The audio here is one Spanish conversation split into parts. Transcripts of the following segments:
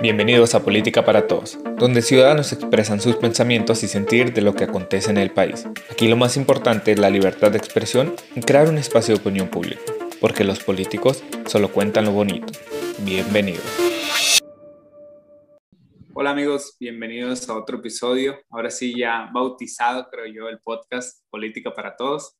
Bienvenidos a Política para Todos, donde ciudadanos expresan sus pensamientos y sentir de lo que acontece en el país. Aquí lo más importante es la libertad de expresión y crear un espacio de opinión pública, porque los políticos solo cuentan lo bonito. Bienvenidos. Hola amigos, bienvenidos a otro episodio. Ahora sí ya bautizado, creo yo, el podcast Política para Todos.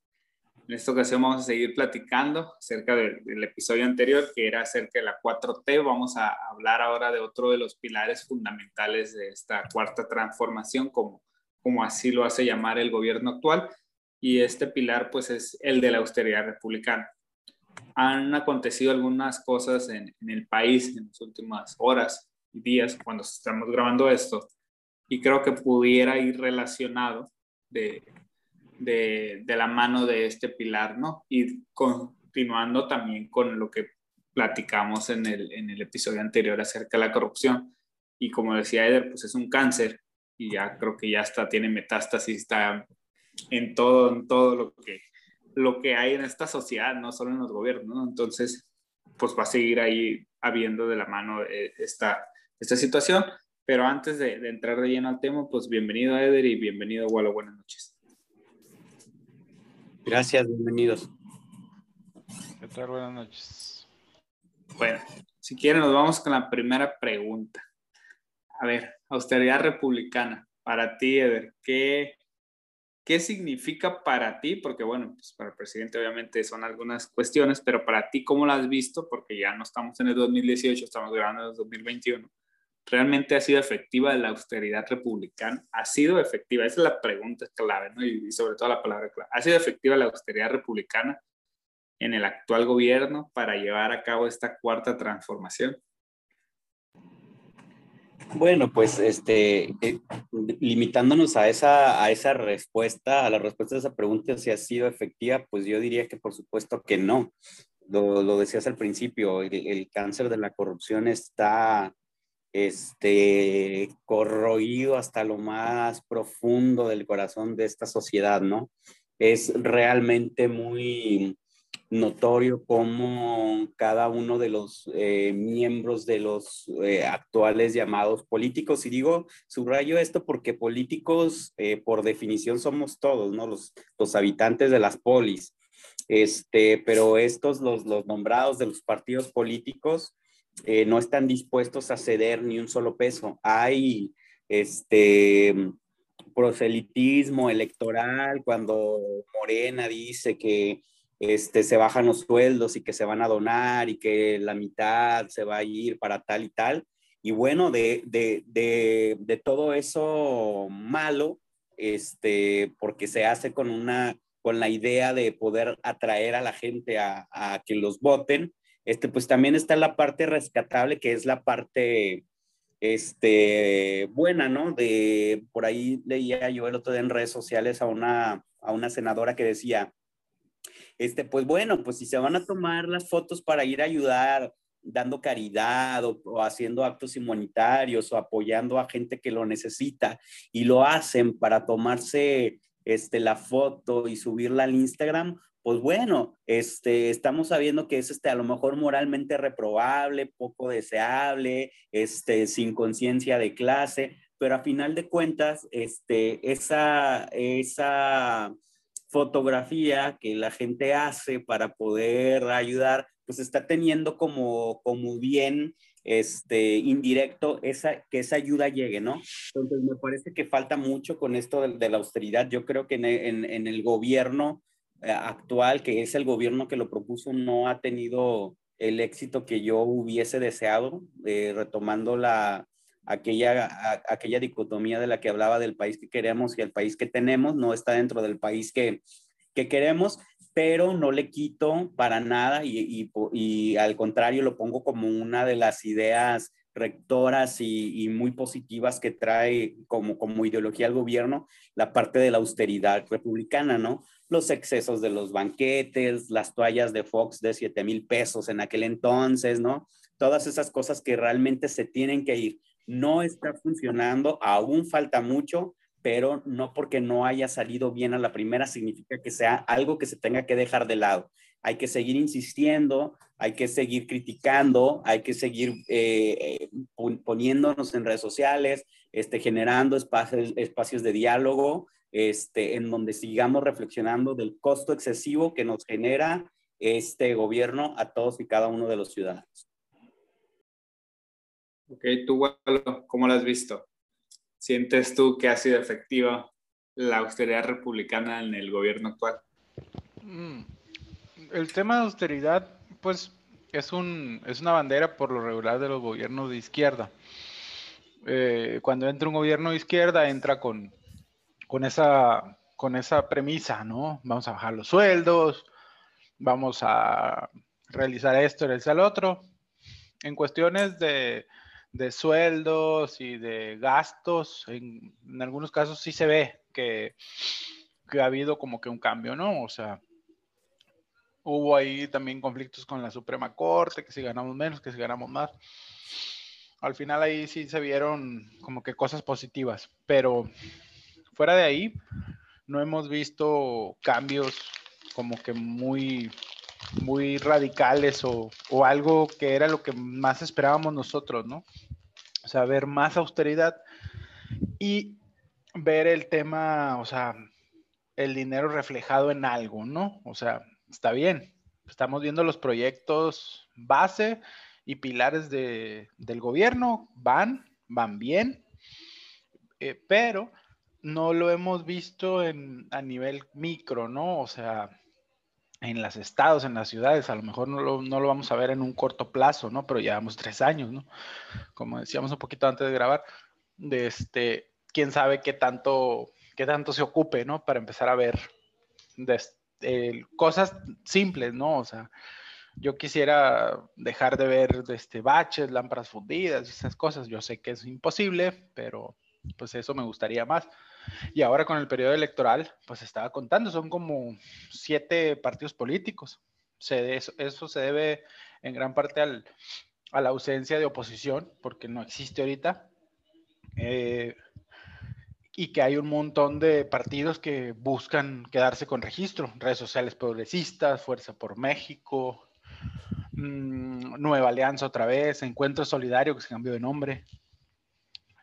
En esta ocasión vamos a seguir platicando acerca del episodio anterior, que era acerca de la 4T. Vamos a hablar ahora de otro de los pilares fundamentales de esta cuarta transformación, como, como así lo hace llamar el gobierno actual. Y este pilar, pues, es el de la austeridad republicana. Han acontecido algunas cosas en, en el país en las últimas horas y días, cuando estamos grabando esto, y creo que pudiera ir relacionado de, de, la mano de este pilar, ¿no? Y continuando también con lo que platicamos en el, episodio anterior acerca de la corrupción. Y como decía Eder, pues es un cáncer y ya creo que ya está, tiene metástasis, está en todo, en todo lo que, lo que hay en esta sociedad, no solo en los gobiernos, ¿no? Entonces, pues va a seguir ahí habiendo de la mano eh, esta, esta situación. Pero antes de, de entrar de lleno al tema, pues bienvenido Eder y bienvenido Walo, buenas noches. Gracias, bienvenidos. ¿Qué tal? Buenas noches. Bueno, si quieren nos vamos con la primera pregunta. A ver, austeridad republicana. Para ti, Eder, ¿qué, ¿qué significa para ti? Porque bueno, pues para el presidente obviamente son algunas cuestiones, pero para ti, ¿cómo lo has visto? Porque ya no estamos en el 2018, estamos grabando en el 2021 realmente ha sido efectiva la austeridad republicana? ¿Ha sido efectiva? Esa es la pregunta clave, ¿no? Y, sobre todo la palabra clave. ¿Ha sido efectiva la austeridad republicana en el actual gobierno para llevar a cabo esta cuarta transformación? Bueno, pues este, eh, limitándonos a esa, a esa respuesta, a la respuesta a esa pregunta, si ha sido efectiva, pues yo diría que por supuesto que no. Lo, lo decías al principio, el, cáncer de la corrupción está este, corroído hasta lo más profundo del corazón de esta sociedad, ¿no? Es realmente muy notorio cómo cada uno de los eh, miembros de los eh, actuales llamados políticos, y digo, subrayo esto porque políticos eh, por definición somos todos, ¿no? Los, los habitantes de las polis, este, pero estos, los, los nombrados de los partidos políticos, eh, no están dispuestos a ceder ni un solo peso. Hay este proselitismo electoral cuando Morena dice que este, se bajan los sueldos y que se van a donar y que la mitad se va a ir para tal y tal. Y bueno, de, de, de, de todo eso malo, este, porque se hace con una con la idea de poder atraer a la gente a, a que los voten, este, pues también está la parte rescatable, que es la parte este, buena, ¿no? De, por ahí leía yo el otro día en redes sociales a una, a una senadora que decía, este, pues bueno, pues si se van a tomar las fotos para ir a ayudar dando caridad o, haciendo actos inmunitarios o apoyando a gente que lo necesita y lo hacen para tomarse este, la foto y subirla al Instagram, pues bueno, este, estamos sabiendo que es este, a lo mejor moralmente reprobable, poco deseable, este, sin conciencia de clase, pero a final de cuentas, este, esa, esa fotografía que la gente hace para poder ayudar, pues está teniendo como, como bien este, indirecto esa, que esa ayuda llegue, ¿no? Entonces me parece que falta mucho con esto de, la austeridad. Yo creo que en, el gobierno actual, que es el gobierno que lo propuso, no ha tenido el éxito que yo hubiese deseado, eh, retomando la, aquella, aquella dicotomía de la que hablaba del país que queremos y el país que tenemos, no está dentro del país que, que queremos, pero no le quito para nada y, y, y, al contrario lo pongo como una de las ideas rectoras y, y, muy positivas que trae como, como ideología al gobierno la parte de la austeridad republicana, ¿no? Los excesos de los banquetes, las toallas de Fox de 7 mil pesos en aquel entonces, ¿no? Todas esas cosas que realmente se tienen que ir. No está funcionando, aún falta mucho, pero no porque no haya salido bien a la primera significa que sea algo que se tenga que dejar de lado. hay que seguir insistiendo, hay que seguir criticando, hay que seguir eh, poniéndonos en redes sociales, este, generando espacios, espacios de diálogo, este, en donde sigamos reflexionando del costo excesivo que nos genera este gobierno a todos y cada uno de los ciudadanos. Ok, tú, ¿cómo lo has visto? ¿Sientes tú que ha sido efectiva la austeridad republicana en el gobierno actual? Mm, el tema de austeridad, pues, es, un, es una bandera por lo regular de los gobiernos de izquierda. Eh, cuando entra un gobierno de izquierda, entra con, con, esa, con esa premisa, ¿no? Vamos a bajar los sueldos, vamos a realizar esto, realizar lo otro. En cuestiones de, de sueldos y de gastos, en, en, algunos casos sí se ve que, que ha habido como que un cambio, ¿no? O sea, Hubo ahí también conflictos con la Suprema Corte, que si ganamos menos, que si ganamos más. Al final ahí sí se vieron como que cosas positivas, pero fuera de ahí no hemos visto cambios como que muy, muy radicales o, o algo que era lo que más esperábamos nosotros, ¿no? O sea, ver más austeridad y ver el tema, o sea, el dinero reflejado en algo, ¿no? O sea, está bien. Estamos viendo los proyectos base y pilares de, del gobierno, van, van bien, eh, pero no lo hemos visto en, a nivel micro, ¿no? O sea, en los estados, en las ciudades, a lo mejor no lo, no lo, vamos a ver en un corto plazo, ¿no? Pero llevamos tres años, ¿no? Como decíamos un poquito antes de grabar, de este, quién sabe qué tanto, qué tanto se ocupe, ¿no? Para empezar a ver de, cosas simples, ¿no? O sea, yo quisiera dejar de ver este, baches, lámparas fundidas, esas cosas. Yo sé que es imposible, pero pues eso me gustaría más. Y ahora con el periodo electoral, pues estaba contando, son como siete partidos políticos. Eso, se debe en gran parte al, a la ausencia de oposición, porque no existe ahorita. Eh, y que hay un montón de partidos que buscan quedarse con registro, redes sociales progresistas, Fuerza por México, mmm, Nueva Alianza otra vez, Encuentro Solidario que se cambió de nombre,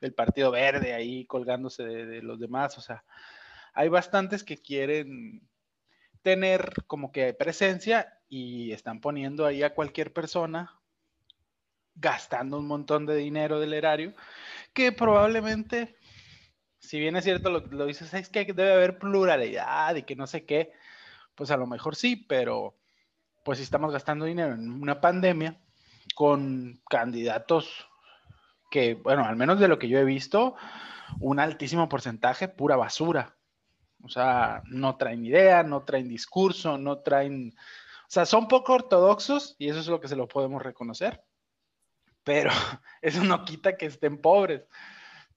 el Partido Verde ahí colgándose de, los demás, o sea, hay bastantes que quieren tener como que presencia y están poniendo ahí a cualquier persona gastando un montón de dinero del erario que probablemente si bien es cierto lo, lo dices, es que debe haber pluralidad y que no sé qué, pues a lo mejor sí, pero pues si estamos gastando dinero en una pandemia con candidatos que, bueno, al menos de lo que yo he visto, un altísimo porcentaje pura basura. O sea, no traen idea, no traen discurso, no traen... O sea, son poco ortodoxos y eso es lo que se lo podemos reconocer. Pero eso no quita que estén pobres.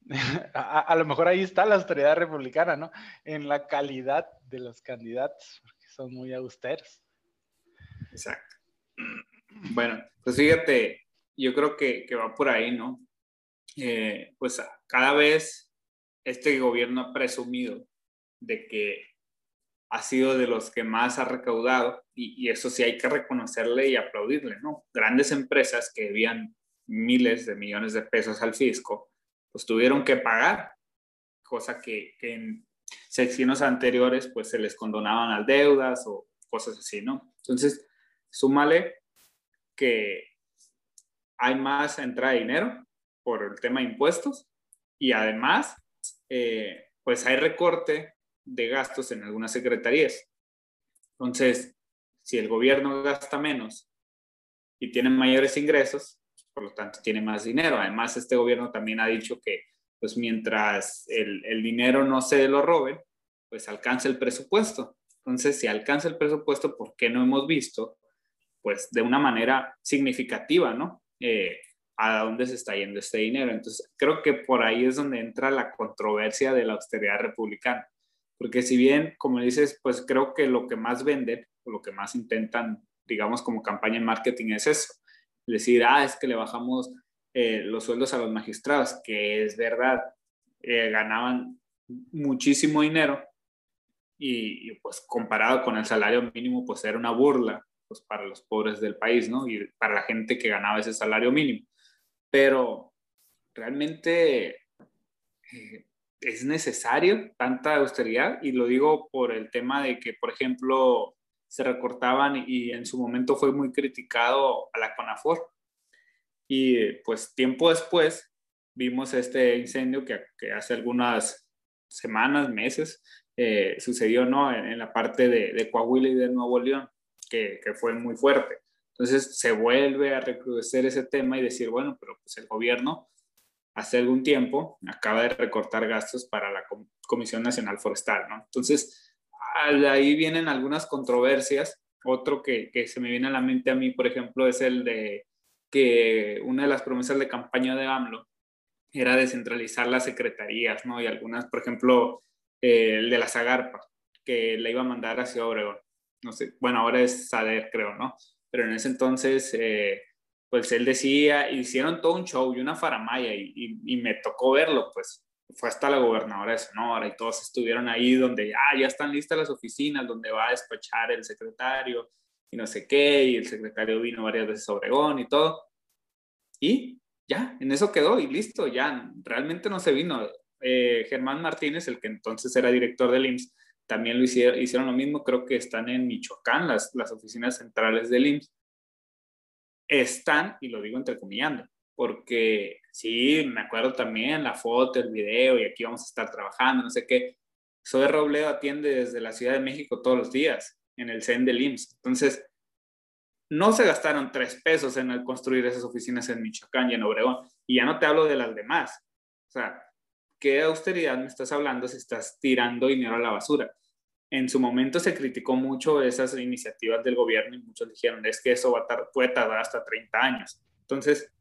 a, lo mejor ahí está la autoridad republicana, ¿no? En la calidad de los candidatos, porque son muy austeros. Exacto. Bueno, pues fíjate, yo creo que, que va por ahí, ¿no? Eh, pues cada vez este gobierno ha presumido de que ha sido de los que más ha recaudado y, eso sí hay que reconocerle y aplaudirle, ¿no? Grandes empresas que debían miles de millones de pesos al fisco, pues tuvieron que pagar, cosa que, que en secciones anteriores pues se les condonaban las deudas o cosas así, ¿no? Entonces, súmale que hay más entrada de dinero por el tema de impuestos y además, eh, pues hay recorte de gastos en algunas secretarías. Entonces, si el gobierno gasta menos y tiene mayores ingresos, por lo tanto tiene más dinero. Además, este gobierno también ha dicho que pues mientras el, el dinero no se lo roben, pues alcanza el presupuesto. Entonces, si alcanza el presupuesto, ¿por qué no hemos visto, pues de una manera significativa, ¿no? Eh, a dónde se está yendo este dinero. Entonces, creo que por ahí es donde entra la controversia de la austeridad republicana. Porque si bien, como dices, pues creo que lo que más venden o lo que más intentan, digamos, como campaña en marketing es eso, decir, ah, es que le bajamos eh, los sueldos a los magistrados, que es verdad, eh, ganaban muchísimo dinero y, y, pues comparado con el salario mínimo, pues era una burla pues, para los pobres del país, ¿no? Y para la gente que ganaba ese salario mínimo. Pero realmente eh, es necesario tanta austeridad y lo digo por el tema de que, por ejemplo, se recortaban y en su momento fue muy criticado a la CONAFOR. Y pues tiempo después vimos este incendio que, hace algunas semanas, meses, eh, sucedió ¿no? En, la parte de, de, Coahuila y de Nuevo León, que, que, fue muy fuerte. Entonces se vuelve a recrudecer ese tema y decir, bueno, pero pues el gobierno hace algún tiempo acaba de recortar gastos para la Comisión Nacional Forestal, ¿no? Entonces, ahí vienen algunas controversias. Otro que, que, se me viene a la mente a mí, por ejemplo, es el de que una de las promesas de campaña de AMLO era descentralizar las secretarías, ¿no? Y algunas, por ejemplo, eh, el de la Zagarpa, que le iba a mandar hacia Obregón. No sé, bueno, ahora es Sader, creo, ¿no? Pero en ese entonces, eh, pues él decía, hicieron todo un show y una faramaya y, y, me tocó verlo, pues fue hasta la gobernadora de Sonora y todos estuvieron ahí donde, ah, ya están listas las oficinas donde va a despachar el secretario y no sé qué, y el secretario vino varias veces a Obregón y todo. Y ya, en eso quedó y listo, ya, realmente no se vino. Eh, Germán Martínez, el que entonces era director del IMSS, también lo hicieron, hicieron lo mismo, creo que están en Michoacán, las, las oficinas centrales del IMSS. Están, y lo digo entrecomillando, porque sí, me acuerdo también la foto, el video, y aquí vamos a estar trabajando, no sé qué. Soy Robledo atiende desde la Ciudad de México todos los días en el CEN del IMSS. Entonces, no se gastaron tres pesos en construir esas oficinas en Michoacán y en Obregón. Y ya no te hablo de las demás. O sea, ¿qué austeridad me estás hablando si estás tirando dinero a la basura? En su momento se criticó mucho esas iniciativas del gobierno y muchos dijeron, es que eso va a puede tardar hasta 30 años. Entonces,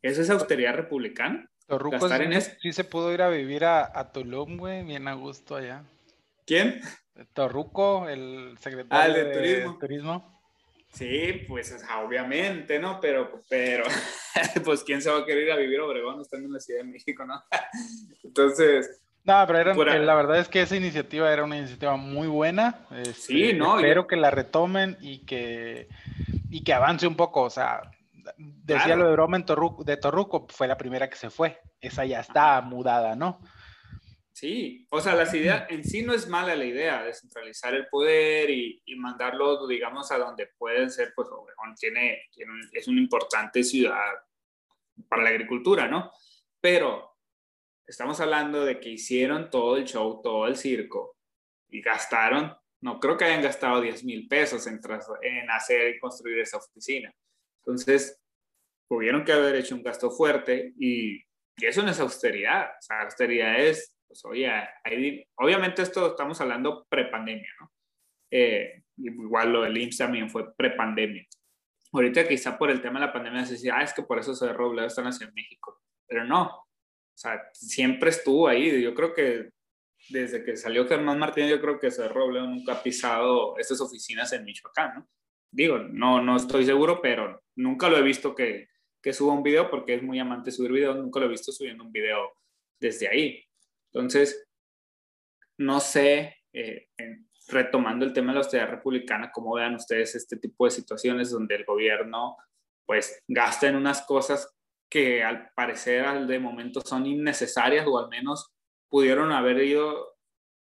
¿eso es austeridad republicana? Torruco sí, se pudo ir a vivir a, a Tulum, güey, bien a gusto allá. ¿Quién? Torruco, el secretario ah, de, turismo. Sí, pues obviamente, ¿no? Pero, pero, pues quién se va a querer ir a vivir a Obregón estando en la Ciudad de México, ¿no? Entonces... No, pero la verdad es que esa iniciativa era una iniciativa muy buena. Este, sí, ¿no? Espero que la retomen y que, y que avance un poco. O sea, decía lo de broma de Torruco, fue la primera que se fue. Esa ya está mudada, ¿no? Sí, o sea, las ideas en sí no es mala la idea, de centralizar el poder y, y mandarlo, digamos, a donde pueden ser, pues Obregón tiene, tiene es una importante ciudad para la agricultura, ¿no? Pero estamos hablando de que hicieron todo el show, todo el circo y gastaron, no creo que hayan gastado 10 mil pesos en, en hacer y construir esa oficina. Entonces, tuvieron que haber hecho un gasto fuerte y, y eso no es austeridad, o sea, austeridad es pues oye, obviamente esto estamos hablando prepandemia, ¿no? Eh, igual lo del IMSS también fue prepandemia. Ahorita quizá por el tema de la pandemia se decía, ah, es que por eso se Robledo está en México, pero no, o sea, siempre estuvo ahí. Yo creo que desde que salió Germán Martínez, yo creo que ese Robledo nunca ha pisado estas oficinas en Michoacán, ¿no? Digo, no, no estoy seguro, pero nunca lo he visto que, que suba un video porque es muy amante de subir videos, nunca lo he visto subiendo un video desde ahí. Entonces, no sé, eh, retomando el tema de la austeridad republicana, cómo vean ustedes este tipo de situaciones donde el gobierno pues gasta en unas cosas que al parecer al de momento son innecesarias o al menos pudieron haber ido,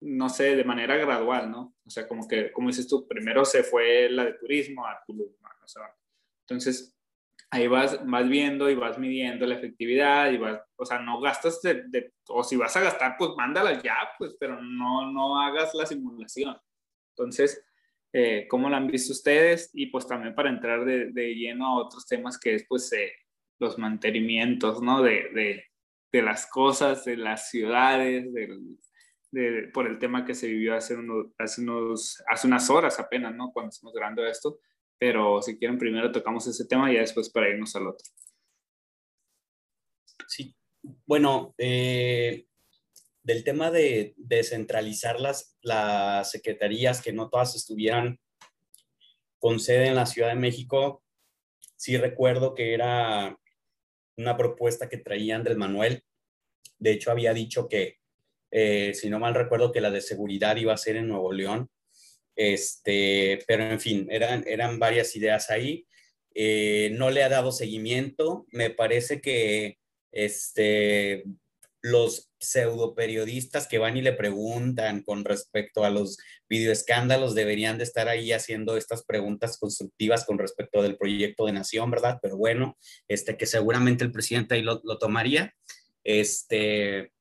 no sé, de manera gradual, ¿no? O sea, como que, como dices tú, primero se fue la de turismo a Tulum, ¿no? o sea, entonces ahí vas, vas viendo y vas midiendo la efectividad y vas, o sea, no gastas de, o si vas a gastar, pues mándala ya, pues, pero no, no hagas la simulación. Entonces, eh, ¿cómo la han visto ustedes? Y pues también para entrar de, de lleno a otros temas que es pues eh, los mantenimientos, ¿no? De, de, de, las cosas, de las ciudades, de, por el tema que se vivió hace, hace, unos, hace unas horas apenas, ¿no? Cuando estamos grabando esto pero si quieren primero tocamos ese tema y después para irnos al otro. Sí, bueno, eh, del tema de descentralizar las, las secretarías, que no todas estuvieran con sede en la Ciudad de México, sí recuerdo que era una propuesta que traía Andrés Manuel. De hecho, había dicho que, eh, si no mal recuerdo, que la de seguridad iba a ser en Nuevo León Este, pero en fin, eran, eran varias ideas ahí. Eh, no le ha dado seguimiento. Me parece que este, los pseudo periodistas que van y le preguntan con respecto a los videoescándalos deberían de estar ahí haciendo estas preguntas constructivas con respecto del proyecto de nación, ¿verdad? Pero bueno, este que seguramente el presidente ahí lo, lo tomaría. Este,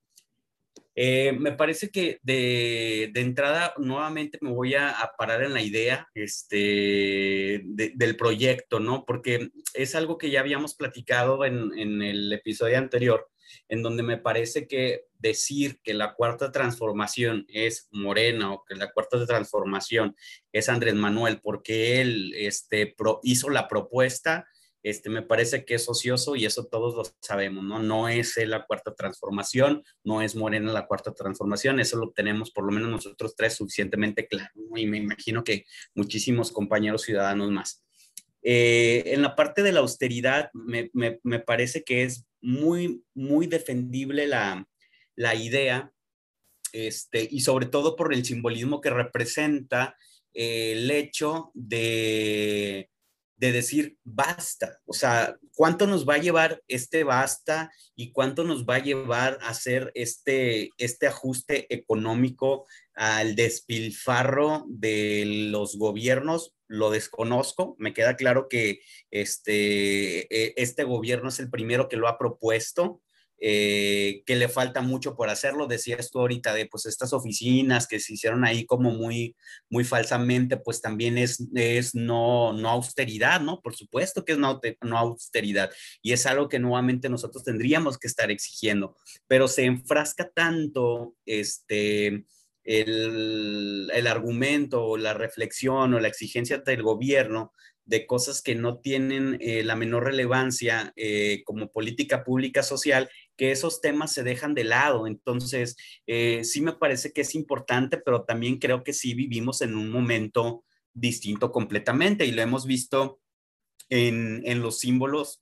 eh, me parece que de, entrada nuevamente me voy a, parar en la idea este, de, del proyecto, ¿no? Porque es algo que ya habíamos platicado en, el episodio anterior, en donde me parece que decir que la cuarta transformación es Morena o que la cuarta transformación es Andrés Manuel porque él este, hizo la propuesta, este, me parece que es ocioso y eso todos lo sabemos, ¿no? No es la cuarta transformación, no es Morena la cuarta transformación, eso lo tenemos por lo menos nosotros tres suficientemente claro, ¿no? y me imagino que muchísimos compañeros ciudadanos más. Eh, en la parte de la austeridad, me, me, me, parece que es muy, muy defendible la, la idea, este, y sobre todo por el simbolismo que representa eh, el hecho de de decir basta, o sea, cuánto nos va a llevar este basta y cuánto nos va a llevar a hacer este, este ajuste económico al despilfarro de los gobiernos, lo desconozco, me queda claro que este, e, este gobierno es el primero que lo ha propuesto, eh, que le falta mucho por hacerlo. Decías tú ahorita de pues estas oficinas que se hicieron ahí como muy, muy falsamente, pues también es, es no, no austeridad, ¿no? Por supuesto que es no, austeridad y es algo que nuevamente nosotros tendríamos que estar exigiendo, pero se enfrasca tanto este... El, el, argumento la reflexión o la exigencia del gobierno de cosas que no tienen eh, la menor relevancia eh, como política pública social que esos temas se dejan de lado. Entonces, eh, sí me parece que es importante, pero también creo que sí vivimos en un momento distinto completamente y lo hemos visto en, en los símbolos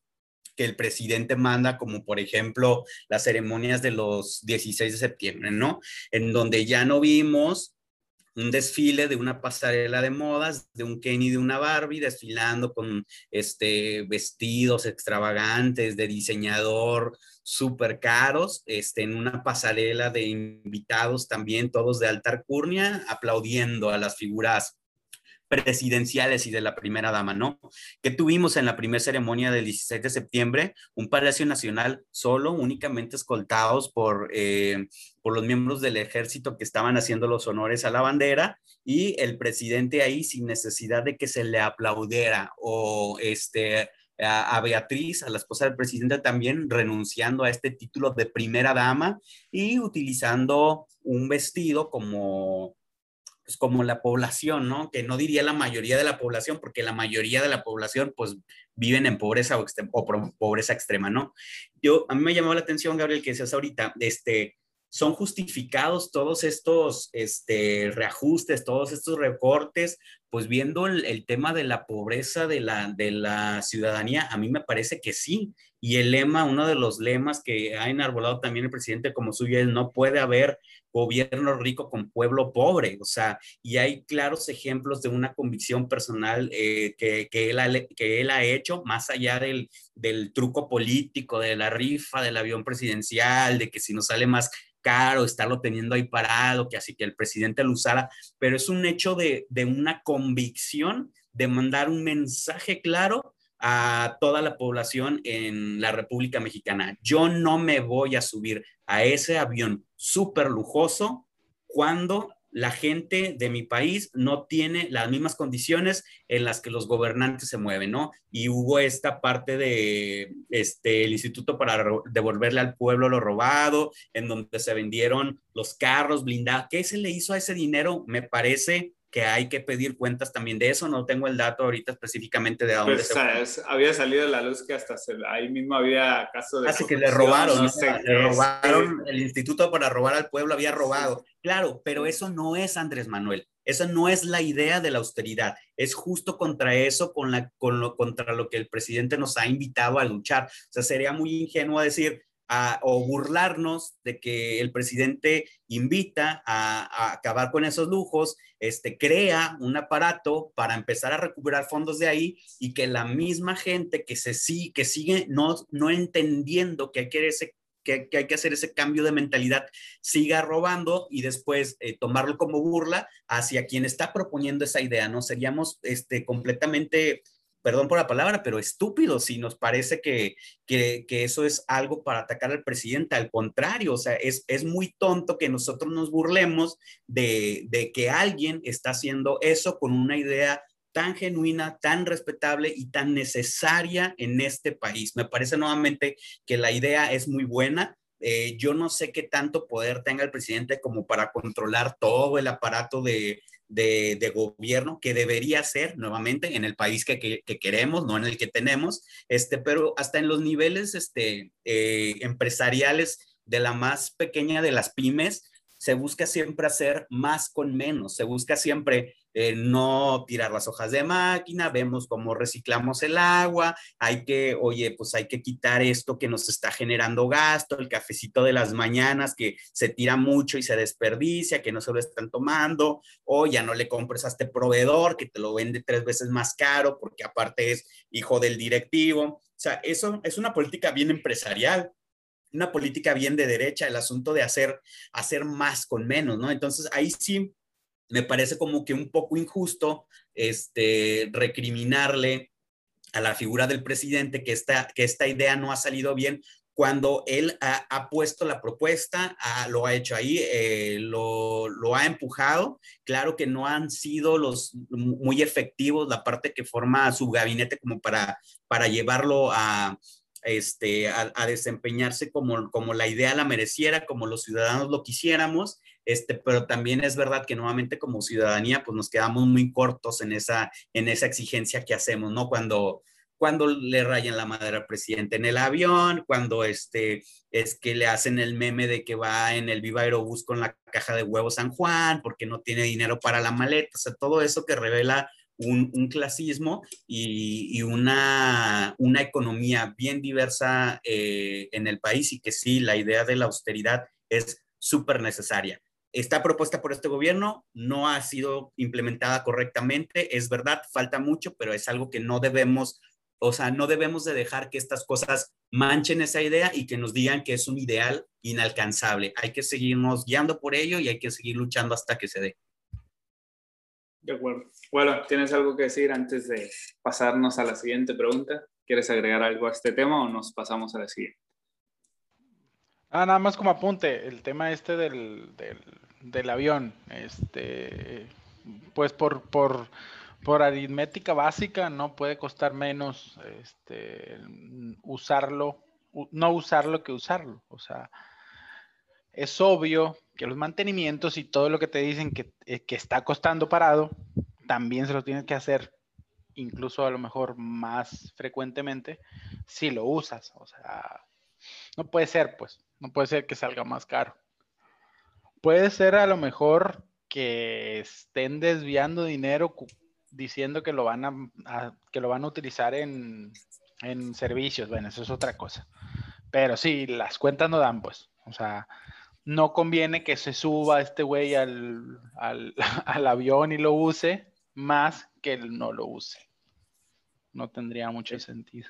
que el presidente manda, como por ejemplo las ceremonias de los 16 de septiembre, ¿no? En donde ya no vimos un desfile de una pasarela de modas, de un Kenny, de una Barbie, desfilando con este, vestidos extravagantes de diseñador súper caros, este, en una pasarela de invitados también, todos de alta alcurnia, aplaudiendo a las figuras presidenciales y de la primera dama, ¿no? Que tuvimos en la primera ceremonia del 16 de septiembre? Un Palacio Nacional solo, únicamente escoltados por, eh, por los miembros del ejército que estaban haciendo los honores a la bandera y el presidente ahí sin necesidad de que se le aplaudiera o este a, a, Beatriz, a la esposa del presidente, también renunciando a este título de primera dama y utilizando un vestido como, pues como la población, ¿no? Que no diría la mayoría de la población, porque la mayoría de la población, pues, viven en pobreza o, pobreza extrema, ¿no? Yo, a mí me llamó la atención, Gabriel, que decías ahorita, este, son justificados todos estos este, reajustes, todos estos recortes, pues viendo el, tema de la pobreza de la, de la ciudadanía, a mí me parece que sí. Y el lema, uno de los lemas que ha enarbolado también el presidente como suyo es no puede haber gobierno rico con pueblo pobre. O sea, y hay claros ejemplos de una convicción personal eh, que, que, él ha, que él ha hecho, más allá del, del truco político, de la rifa, del avión presidencial, de que si nos sale más caro estarlo teniendo ahí parado, que así que el presidente lo usara, pero es un hecho de, de una convicción de mandar un mensaje claro a toda la población en la República Mexicana. Yo no me voy a subir a ese avión súper lujoso cuando la gente de mi país no tiene las mismas condiciones en las que los gobernantes se mueven, ¿no? Y hubo esta parte de este el instituto para devolverle al pueblo lo robado, en donde se vendieron los carros blindados. ¿Qué se le hizo a ese dinero? Me parece que hay que pedir cuentas también de eso. No tengo el dato ahorita específicamente de dónde pues, se fue. Había salido la luz que hasta se, ahí mismo había caso de... Así que le robaron, no sé, le robaron, el instituto para robar al pueblo había robado. Claro, pero eso no es Andrés Manuel. Esa no es la idea de la austeridad. Es justo contra eso, con la, con lo, contra lo que el presidente nos ha invitado a luchar. O sea, sería muy ingenuo decir, o burlarnos de que el presidente invita a, acabar con esos lujos, este, crea un aparato para empezar a recuperar fondos de ahí y que la misma gente que, se, que sigue no, no entendiendo que hay que, ese, que, hay que hacer ese cambio de mentalidad, siga robando y después eh, tomarlo como burla hacia quien está proponiendo esa idea, ¿no? Seríamos este, completamente perdón por la palabra, pero estúpido si nos parece que, que, eso es algo para atacar al presidente. Al contrario, o sea, es, es muy tonto que nosotros nos burlemos de, de que alguien está haciendo eso con una idea tan genuina, tan respetable y tan necesaria en este país. Me parece nuevamente que la idea es muy buena. Eh, yo no sé qué tanto poder tenga el presidente como para controlar todo el aparato de, de, gobierno que debería ser nuevamente en el país que, queremos, no en el que tenemos, este, pero hasta en los niveles este, eh, empresariales de la más pequeña de las pymes, se busca siempre hacer más con menos, se busca siempre eh, no tirar las hojas de máquina, vemos cómo reciclamos el agua, hay que, oye, pues hay que quitar esto que nos está generando gasto, el cafecito de las mañanas que se tira mucho y se desperdicia, que no se lo están tomando, o ya no le compres a este proveedor que te lo vende tres veces más caro porque aparte es hijo del directivo. O sea, eso es una política bien empresarial, una política bien de derecha, el asunto de hacer, hacer más con menos, ¿no? Entonces ahí sí me parece como que un poco injusto este, recriminarle a la figura del presidente que esta, que esta idea no ha salido bien cuando él ha, puesto la propuesta, lo ha hecho ahí, eh, lo, lo, ha empujado. Claro que no han sido los muy efectivos la parte que forma su gabinete como para, para llevarlo a, este, a, desempeñarse como, como la idea la mereciera, como los ciudadanos lo quisiéramos. Este, pero también es verdad que nuevamente como ciudadanía, pues nos quedamos muy cortos en esa, en esa exigencia que hacemos, ¿no? Cuando, cuando le rayan la madera al presidente en el avión, cuando este, es que le hacen el meme de que va en el Viva Aerobús con la caja de huevos San Juan porque no tiene dinero para la maleta, o sea, todo eso que revela un, clasismo y, y, una, una economía bien diversa eh, en el país y que sí, la idea de la austeridad es súper necesaria está propuesta por este gobierno, no ha sido implementada correctamente, es verdad, falta mucho, pero es algo que no debemos, o sea, no debemos de dejar que estas cosas manchen esa idea y que nos digan que es un ideal inalcanzable. Hay que seguirnos guiando por ello y hay que seguir luchando hasta que se dé. De acuerdo. Bueno, ¿tienes algo que decir antes de pasarnos a la siguiente pregunta? ¿Quieres agregar algo a este tema o nos pasamos a la siguiente? Ah, nada más como apunte, el tema este del, del, avión, este, pues por, por, por, aritmética básica no puede costar menos este, usarlo, no usarlo que usarlo. O sea, es obvio que los mantenimientos y todo lo que te dicen que, eh, que está costando parado, también se lo tienes que hacer incluso a lo mejor más frecuentemente si lo usas. O sea, no puede ser, pues. No puede ser que salga más caro. Puede ser a lo mejor que estén desviando dinero diciendo que lo van a, que lo van a utilizar en, servicios. Bueno, eso es otra cosa. Pero sí, las cuentas no dan, pues. O sea, no conviene que se suba este güey al, al, al, avión y lo use más que él no lo use. No tendría mucho sentido.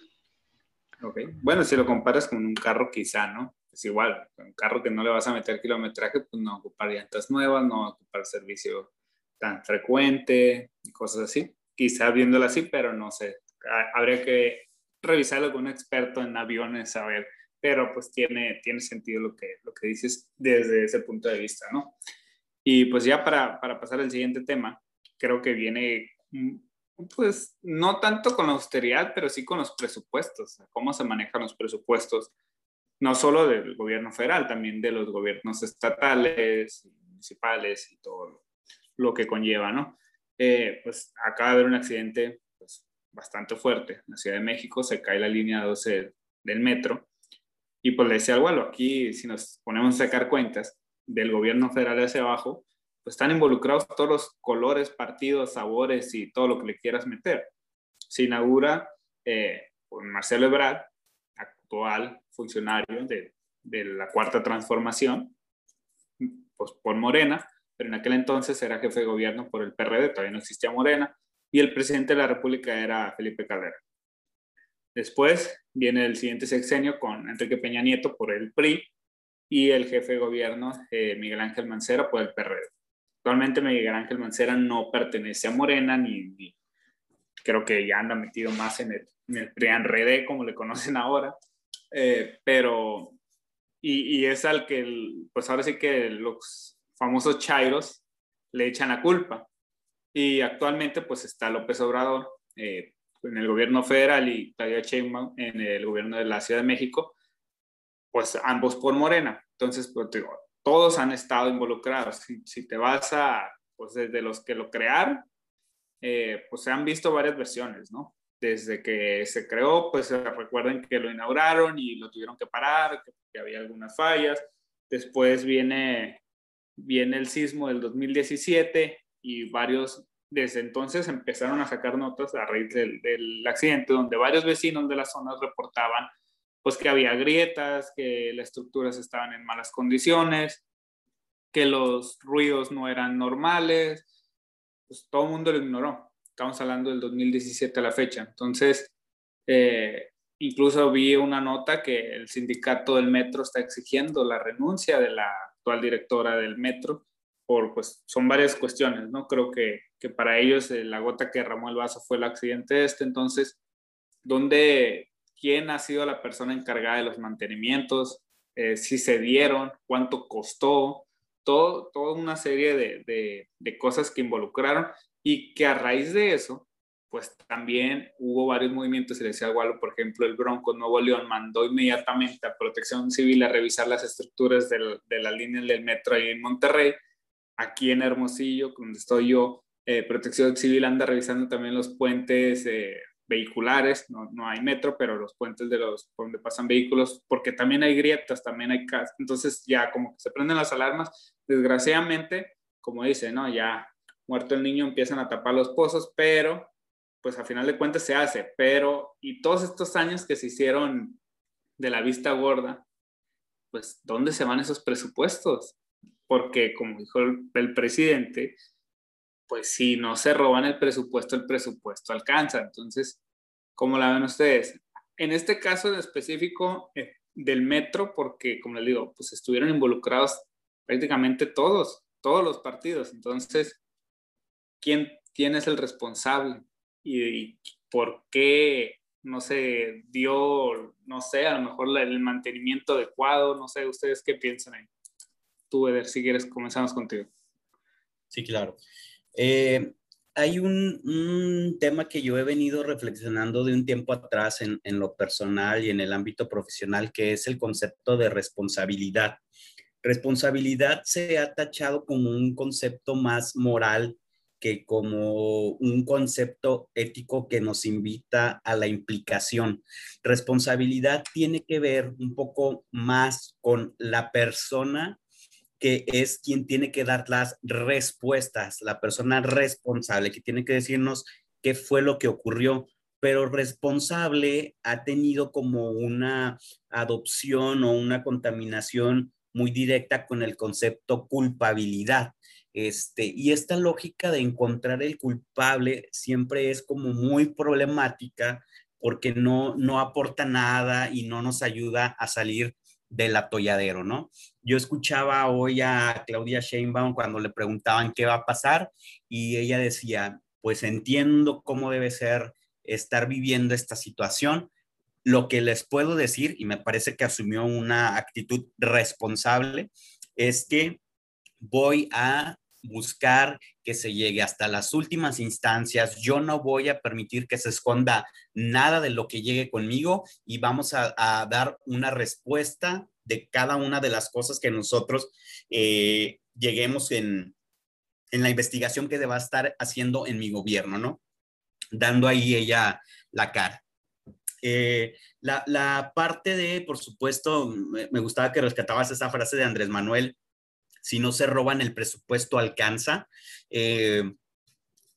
Ok. Bueno, si lo comparas con un carro, quizá, ¿no? Es igual, un carro que no le vas a meter kilometraje, pues no ocupar llantas nuevas, no ocupar servicio tan frecuente y cosas así. Quizá viéndolo así, pero no sé. Habría que revisarlo con un experto en aviones, a ver, pero pues tiene, tiene sentido lo que, lo que dices desde ese punto de vista, ¿no? Y pues ya para, para pasar al siguiente tema, creo que viene, mm, pues no tanto con la austeridad, pero sí con los presupuestos, cómo se manejan los presupuestos no solo del gobierno federal, también de los gobiernos estatales, municipales y todo lo que conlleva, ¿no? Eh, pues acaba de haber un accidente pues, bastante fuerte en la Ciudad de México, se cae la línea 12 del metro y pues le decía algo, aquí si nos ponemos a sacar cuentas del gobierno federal hacia abajo, pues están involucrados todos los colores, partidos, sabores y todo lo que le quieras meter. Se inaugura eh, con Marcelo Ebrard, actual funcionario de de la cuarta transformación, pues por Morena, pero en aquel entonces era jefe de gobierno por el PRD, todavía no existía Morena, y el presidente de la República era Felipe Calderón. Después viene el siguiente sexenio con Enrique Peña Nieto por el PRI y el jefe de gobierno eh, Miguel Ángel Mancera por el PRD. Actualmente Miguel Ángel Mancera no pertenece a Morena ni, creo que ya anda metido más en el, en el PRI-RD como le conocen ahora, eh, pero y, es al que, pues ahora sí que los famosos chairos le echan la culpa. Y actualmente pues está López Obrador eh, en el gobierno federal y Claudia Sheinbaum en el gobierno de la Ciudad de México, pues ambos por Morena. Entonces, pues digo, todos han estado involucrados. Si, si, te vas a, pues desde los que lo crearon, eh, pues se han visto varias versiones, ¿no? Desde que se creó, pues recuerden que lo inauguraron y lo tuvieron que parar, que había algunas fallas. Después viene, viene el sismo del 2017 y varios desde entonces empezaron a sacar notas a raíz del, del, accidente, donde varios vecinos de las zonas reportaban pues que había grietas, que las estructuras estaban en malas condiciones, que los ruidos no eran normales, pues todo el mundo lo ignoró. Estamos hablando del 2017 a la fecha. Entonces, eh, incluso vi una nota que el sindicato del metro está exigiendo la renuncia de la actual directora del metro por, pues, son varias cuestiones, ¿no? Creo que, que para ellos eh, la gota que derramó el vaso fue el accidente este, entonces, ¿dónde, quién ha sido la persona encargada de los mantenimientos? Eh, si se dieron, cuánto costó, todo, toda una serie de, de, de cosas que involucraron y que a raíz de eso, pues también hubo varios movimientos, y decía Gualo, por ejemplo, el Bronco Nuevo León mandó inmediatamente a Protección Civil a revisar las estructuras del, de las líneas del metro ahí en Monterrey, aquí en Hermosillo, donde estoy yo, eh, Protección Civil anda revisando también los puentes eh, vehiculares, no, no, hay metro, pero los puentes de los donde pasan vehículos, porque también hay grietas, también hay casas, entonces ya como que se prenden las alarmas, desgraciadamente, como dice, ¿no? Ya muerto el niño empiezan a tapar los pozos, pero pues a final de cuentas se hace, pero y todos estos años que se hicieron de la vista gorda, pues ¿dónde se van esos presupuestos? porque como dijo el, el, presidente, pues si no se roban el presupuesto, el presupuesto alcanza. Entonces, ¿cómo la ven ustedes? En este caso en específico eh, del metro, porque como les digo, pues estuvieron involucrados prácticamente todos, todos los partidos. Entonces, ¿quién, quién es el responsable? ¿Y, y por qué no se dio, no sé, a lo mejor el mantenimiento adecuado? No sé, ¿ustedes qué piensan ahí? tú, Eder, si quieres, comenzamos contigo. Sí, claro. Eh, hay un, un, tema que yo he venido reflexionando de un tiempo atrás en, en, lo personal y en el ámbito profesional, que es el concepto de responsabilidad. Responsabilidad se ha tachado como un concepto más moral que como un concepto ético que nos invita a la implicación. Responsabilidad tiene que ver un poco más con la persona que es quien tiene que dar las respuestas, la persona responsable, que tiene que decirnos qué fue lo que ocurrió, pero responsable ha tenido como una adopción o una contaminación muy directa con el concepto culpabilidad. Este, y esta lógica de encontrar el culpable siempre es como muy problemática porque no, no aporta nada y no nos ayuda a salir del atolladero, ¿no? Yo escuchaba hoy a Claudia Sheinbaum cuando le preguntaban qué va a pasar y ella decía, pues entiendo cómo debe ser estar viviendo esta situación. Lo que les puedo decir, y me parece que asumió una actitud responsable, es que voy a buscar que se llegue hasta las últimas instancias. Yo no voy a permitir que se esconda nada de lo que llegue conmigo y vamos a, dar una respuesta de cada una de las cosas que nosotros eh, lleguemos en, en la investigación que va a estar haciendo en mi gobierno, ¿no? Dando ahí ella la cara. Eh, la, la, parte de, por supuesto, me, me gustaba que rescatabas esa frase de Andrés Manuel, si no se roban el presupuesto alcanza. Eh,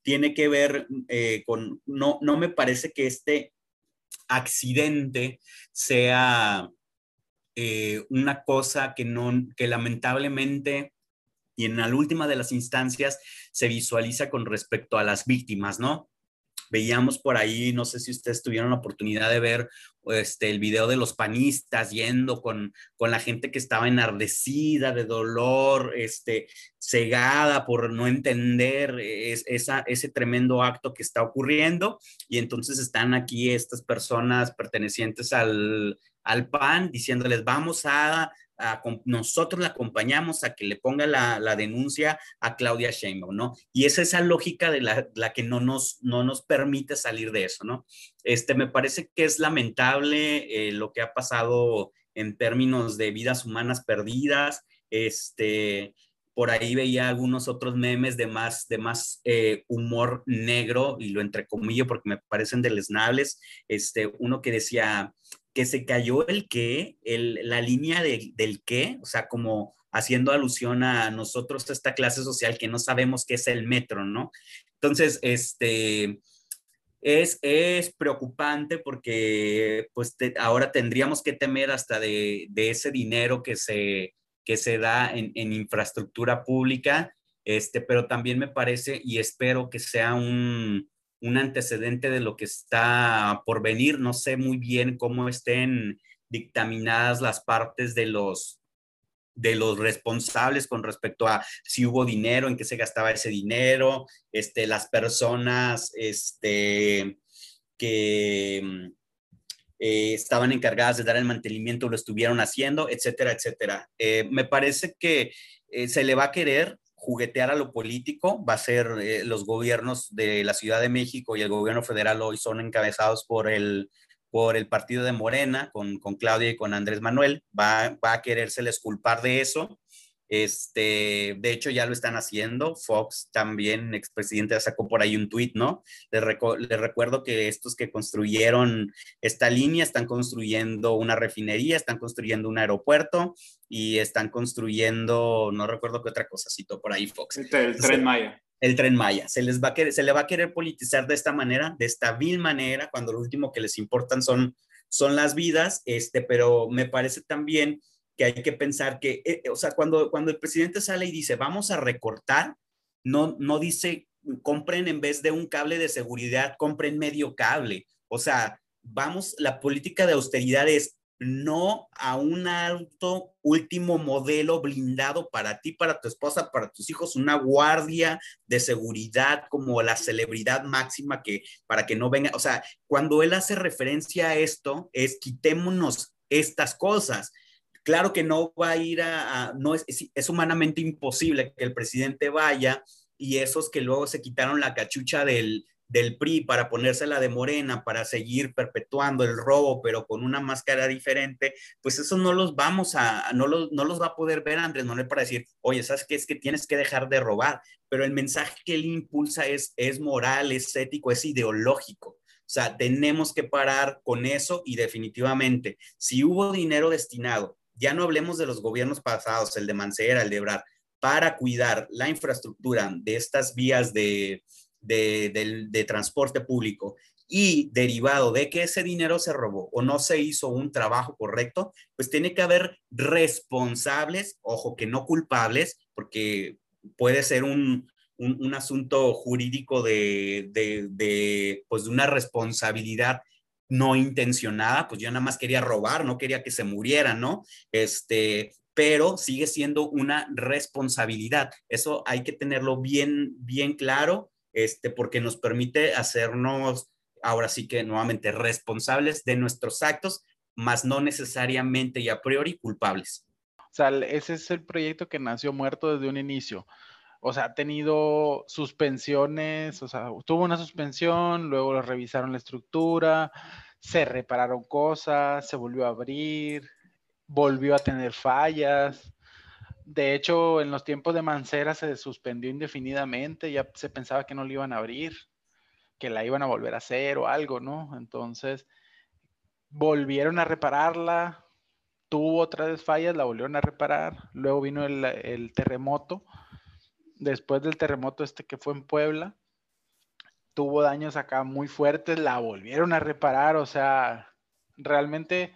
tiene que ver eh, con, no, no me parece que este accidente sea eh, una cosa que, no, que lamentablemente y en la última de las instancias se visualiza con respecto a las víctimas, ¿no? Veíamos por ahí, no sé si ustedes tuvieron la oportunidad de ver este, el video de los panistas yendo con, con la gente que estaba enardecida de dolor, este, cegada por no entender esa, ese tremendo acto que está ocurriendo. Y entonces están aquí estas personas pertenecientes al, al PAN diciéndoles, vamos a nosotros la acompañamos a que le ponga la, denuncia a Claudia Sheinbaum, ¿no? Y es esa lógica de la, que no nos, no nos permite salir de eso, ¿no? Este, me parece que es lamentable eh, lo que ha pasado en términos de vidas humanas perdidas, este, por ahí veía algunos otros memes de más, de más eh, humor negro, y lo entrecomillo porque me parecen deleznables. Este, uno que decía, que se cayó el qué, la línea del qué, o sea, como haciendo alusión a nosotros, esta clase social que no sabemos qué es el metro, ¿no? Entonces, este, es, es preocupante porque pues ahora tendríamos que temer hasta de, ese dinero que se, que se da en, en, infraestructura pública, este, pero también me parece y espero que sea un, un antecedente de lo que está por venir. No sé muy bien cómo estén dictaminadas las partes de los de los responsables con respecto a si hubo dinero, en qué se gastaba ese dinero, este, las personas este, que eh, estaban encargadas de dar el mantenimiento lo estuvieron haciendo, etcétera, etcétera. Eh, me parece que eh, se le va a querer juguetear a lo político, va a ser eh, los gobiernos de la Ciudad de México y el gobierno federal hoy son encabezados por el, por el partido de Morena, con, con Claudia y con Andrés Manuel, va, va a querérseles culpar de eso este, de hecho, ya lo están haciendo. Fox también, expresidente, sacó por ahí un tuit, ¿no? Les, recuerdo que estos que construyeron esta línea están construyendo una refinería, están construyendo un aeropuerto y están construyendo, no recuerdo qué otra cosa citó por ahí Fox. El, tren Maya. El tren Maya. Se les va a querer, se le va a querer politizar de esta manera, de esta vil manera, cuando lo último que les importan son, son las vidas, este, pero me parece también que hay que pensar que, eh, o sea, cuando, cuando el presidente sale y dice, vamos a recortar, no, no dice, compren en vez de un cable de seguridad, compren medio cable. O sea, vamos, la política de austeridad es no a un auto último modelo blindado para ti, para tu esposa, para tus hijos, una guardia de seguridad como la celebridad máxima que para que no venga, o sea, cuando él hace referencia a esto, es quitémonos estas cosas. Claro que no va a ir a, no es, es, humanamente imposible que el presidente vaya y esos que luego se quitaron la cachucha del, del PRI para ponérsela de morena, para seguir perpetuando el robo, pero con una máscara diferente, pues eso no los vamos a, no los, no los va a poder ver Andrés Manuel para decir, oye, ¿sabes qué? Es que tienes que dejar de robar, pero el mensaje que él impulsa es, es moral, es ético, es ideológico. O sea, tenemos que parar con eso y definitivamente, si hubo dinero destinado ya no hablemos de los gobiernos pasados, el de Mancera, el de Ebrard, para cuidar la infraestructura de estas vías de, de, transporte público y derivado de que ese dinero se robó o no se hizo un trabajo correcto, pues tiene que haber responsables, ojo que no culpables, porque puede ser un, un, asunto jurídico de, de, de, pues de una responsabilidad no intencionada, pues yo nada más quería robar, no quería que se muriera, ¿no? Este, pero sigue siendo una responsabilidad. Eso hay que tenerlo bien, bien claro, este, porque nos permite hacernos, ahora sí que nuevamente, responsables de nuestros actos, más no necesariamente y a priori culpables. O sea, ese es el proyecto que nació muerto desde un inicio. O sea, ha tenido suspensiones, o sea, tuvo una suspensión, luego revisaron la estructura, se repararon cosas, se volvió a abrir, volvió a tener fallas. De hecho, en los tiempos de Mancera se suspendió indefinidamente, ya se pensaba que no lo iban a abrir, que la iban a volver a hacer o algo, ¿no? Entonces, volvieron a repararla, tuvo otras fallas, la volvieron a reparar, luego vino el terremoto después del terremoto este que fue en Puebla, tuvo daños acá muy fuertes, la volvieron a reparar, o sea, realmente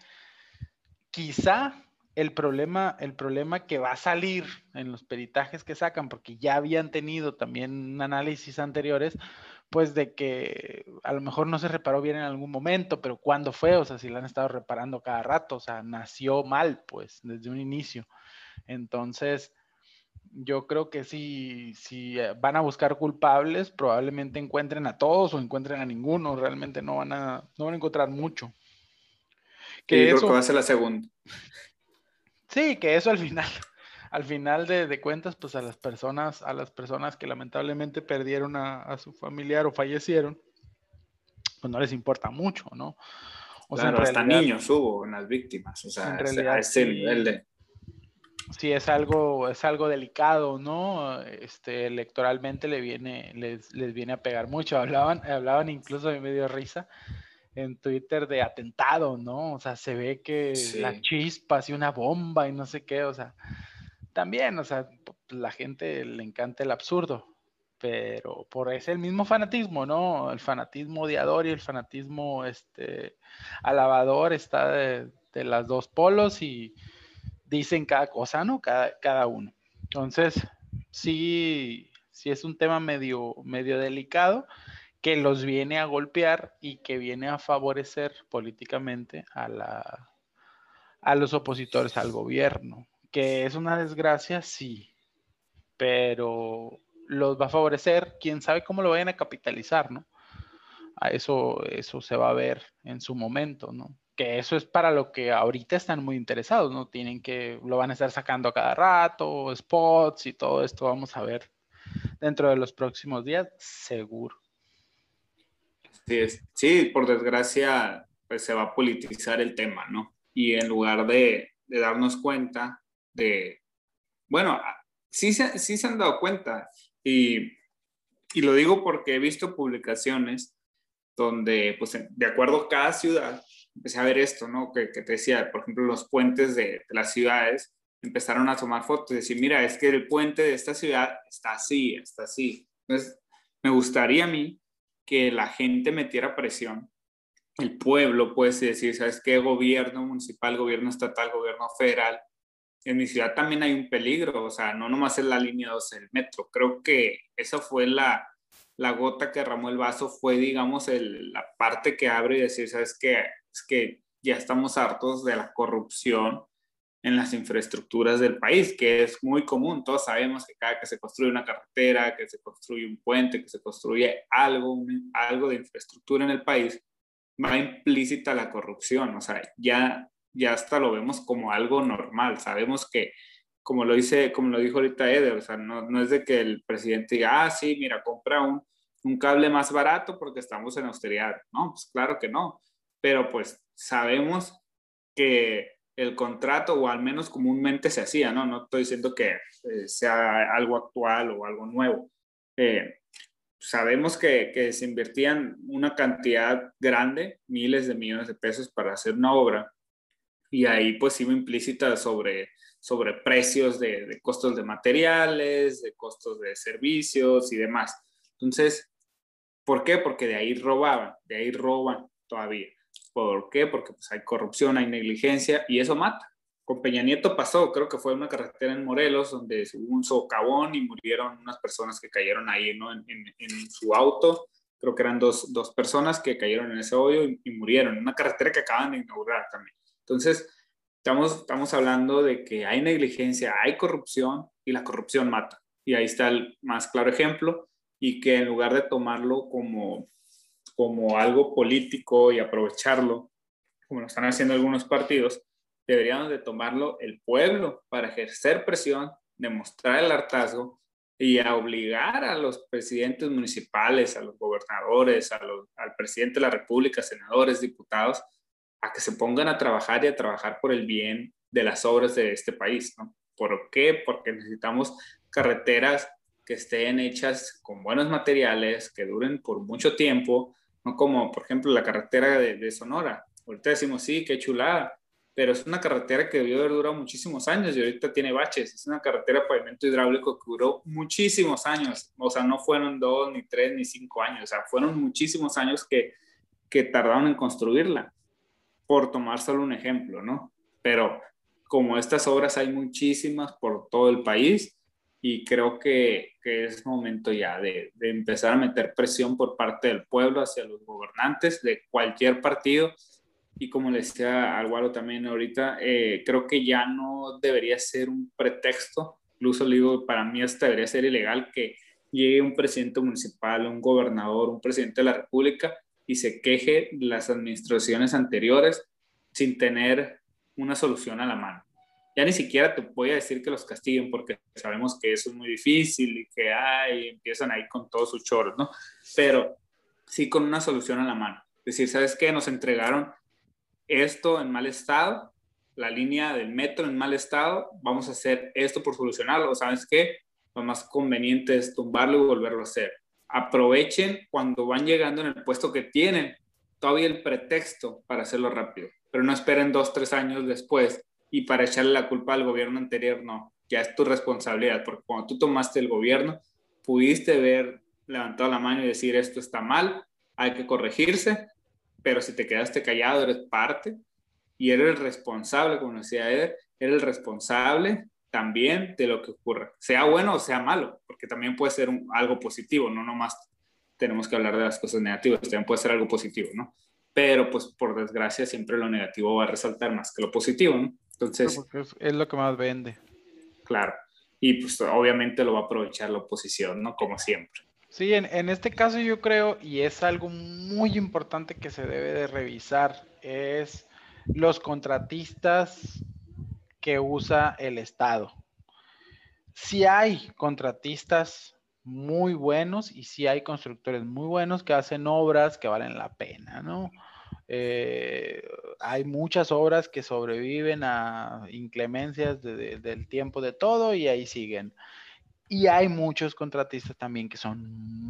quizá el problema, el problema que va a salir en los peritajes que sacan, porque ya habían tenido también análisis anteriores, pues de que a lo mejor no se reparó bien en algún momento, pero ¿cuándo fue? O sea, si la han estado reparando cada rato, o sea, nació mal, pues, desde un inicio. Entonces, yo creo que si, si eh, van a buscar culpables, probablemente encuentren a todos o encuentren a ninguno, realmente no van a, no van a encontrar mucho. Que eso, creo que va a ser la segunda. Sí, que eso al final, al final de, cuentas, pues a las personas, a las personas que lamentablemente perdieron a, su familiar o fallecieron, pues no les importa mucho, ¿no? O sea, hasta niños hubo en las víctimas, o sea, a ese nivel de... Sí, es algo, es algo delicado, ¿no? Este, electoralmente le viene, les, les viene a pegar mucho. Hablaban, hablaban incluso de medio risa en Twitter de atentado, ¿no? O sea, se ve que la chispa y una bomba y no sé qué, o sea, también, o sea, la gente le encanta el absurdo, pero por ese el mismo fanatismo, ¿no? El fanatismo odiador y el fanatismo este alabador está de, de las dos polos y dicen cada cosa, ¿no? Cada, cada uno. Entonces, sí, sí es un tema medio, medio delicado que los viene a golpear y que viene a favorecer políticamente a, la, a los opositores al gobierno. Que es una desgracia, sí, pero los va a favorecer, quién sabe cómo lo vayan a capitalizar, ¿no? A eso, eso se va a ver en su momento, ¿no? Que eso es para lo que ahorita están muy interesados, ¿no? Tienen que, lo van a estar sacando a cada rato, spots y todo esto vamos a ver dentro de los próximos días, seguro. Sí, sí, por desgracia, pues se va a politizar el tema, ¿no? Y en lugar de, de darnos cuenta de, bueno, sí, sí se han dado cuenta y, y lo digo porque he visto publicaciones donde, pues, de acuerdo a cada ciudad, empecé a ver esto, ¿no? Que, que te decía, por ejemplo, los puentes de, de, las ciudades empezaron a tomar fotos y decir, mira, es que el puente de esta ciudad está así, está así. Entonces, me gustaría a mí que la gente metiera presión. El pueblo puede decir, ¿sabes qué? Gobierno municipal, gobierno estatal, gobierno federal. En mi ciudad también hay un peligro, o sea, no nomás es la línea 2 del metro. Creo que esa fue la, la gota que derramó el vaso, fue, digamos, la parte que abre y decir, ¿sabes qué? Es que ya estamos hartos de la corrupción en las infraestructuras del país, que es muy común. Todos sabemos que cada que se construye una carretera, que se construye un puente, que se construye algo, algo de infraestructura en el país, va implícita la corrupción. O sea, ya, ya hasta lo vemos como algo normal. Sabemos que, como lo, dice, como lo dijo ahorita Eder, o sea, no, no es de que el presidente diga, ah, sí, mira, compra un, un cable más barato porque estamos en austeridad. No, pues claro que no. Pero pues sabemos que el contrato, o al menos comúnmente se hacía, ¿no? No estoy diciendo que eh, sea algo actual o algo nuevo. Eh, sabemos que, que, se invertían una cantidad grande, miles de millones de pesos para hacer una obra, y ahí pues iba implícita sobre, sobre precios de, de costos de materiales, de costos de servicios y demás. Entonces, ¿por qué? Porque de ahí robaban, de ahí roban todavía. ¿Por qué? Porque pues, hay corrupción, hay negligencia y eso mata. Con Peña Nieto pasó, creo que fue una carretera en Morelos donde hubo un socavón y murieron unas personas que cayeron ahí, ¿no? En, en, su auto. Creo que eran dos, dos, personas que cayeron en ese hoyo y, y murieron. Una carretera que acaban de inaugurar también. Entonces, estamos, estamos hablando de que hay negligencia, hay corrupción y la corrupción mata. Y ahí está el más claro ejemplo y que en lugar de tomarlo como como algo político y aprovecharlo, como lo están haciendo algunos partidos, deberíamos de tomarlo el pueblo para ejercer presión, demostrar el hartazgo y a obligar a los presidentes municipales, a los gobernadores, al presidente de la República, senadores, diputados, a que se pongan a trabajar y a trabajar por el bien de las obras de este país. ¿no? ¿Por qué? Porque necesitamos carreteras que estén hechas con buenos materiales, que duren por mucho tiempo, no como, por ejemplo, la carretera de, Sonora. Ahorita decimos, sí, qué chulada, pero es una carretera que debió haber durado muchísimos años y ahorita tiene baches. Es una carretera de pavimento hidráulico que duró muchísimos años. O sea, no fueron dos, ni tres, ni cinco años. O sea, fueron muchísimos años que, que tardaron en construirla, por tomar solo un ejemplo, ¿no? Pero como estas obras hay muchísimas por todo el país y creo que, que es momento ya de, de, empezar a meter presión por parte del pueblo hacia los gobernantes de cualquier partido. Y como le decía Álvaro también ahorita, eh, creo que ya no debería ser un pretexto, incluso le digo, para mí hasta debería ser ilegal que llegue un presidente municipal, un gobernador, un presidente de la República y se queje las administraciones anteriores sin tener una solución a la mano. Ya ni siquiera te voy a decir que los castiguen porque sabemos que eso es muy difícil y que hay, empiezan ahí con todos sus choros, ¿no? Pero sí con una solución a la mano. Es decir, ¿sabes qué? Nos entregaron esto en mal estado, la línea del metro en mal estado, vamos a hacer esto por solucionarlo. ¿Sabes qué? Lo más conveniente es tumbarlo y volverlo a hacer. Aprovechen cuando van llegando en el puesto que tienen todavía el pretexto para hacerlo rápido pero no esperen dos, tres años después y para echarle la culpa al gobierno anterior, no, ya es tu responsabilidad, porque cuando tú tomaste el gobierno, pudiste ver levantado la mano y decir esto está mal, hay que corregirse, pero si te quedaste callado, eres parte y eres el responsable, como decía Eder, eres el responsable también de lo que ocurre, sea bueno o sea malo, porque también puede ser algo positivo, no nomás tenemos que hablar de las cosas negativas, también puede ser algo positivo, ¿no? pero pues por desgracia siempre lo negativo va a resaltar más que lo positivo, ¿no? Entonces... Es, lo que más vende. Claro, y pues obviamente lo va a aprovechar la oposición, ¿no? Como siempre. Sí, en, en este caso yo creo, y es algo muy importante que se debe de revisar, es los contratistas que usa el Estado. Si hay contratistas muy buenos y si hay constructores muy buenos que hacen obras que valen la pena, ¿no? Eh, hay muchas obras que sobreviven a inclemencias del tiempo de todo y ahí siguen. Y hay muchos contratistas también que son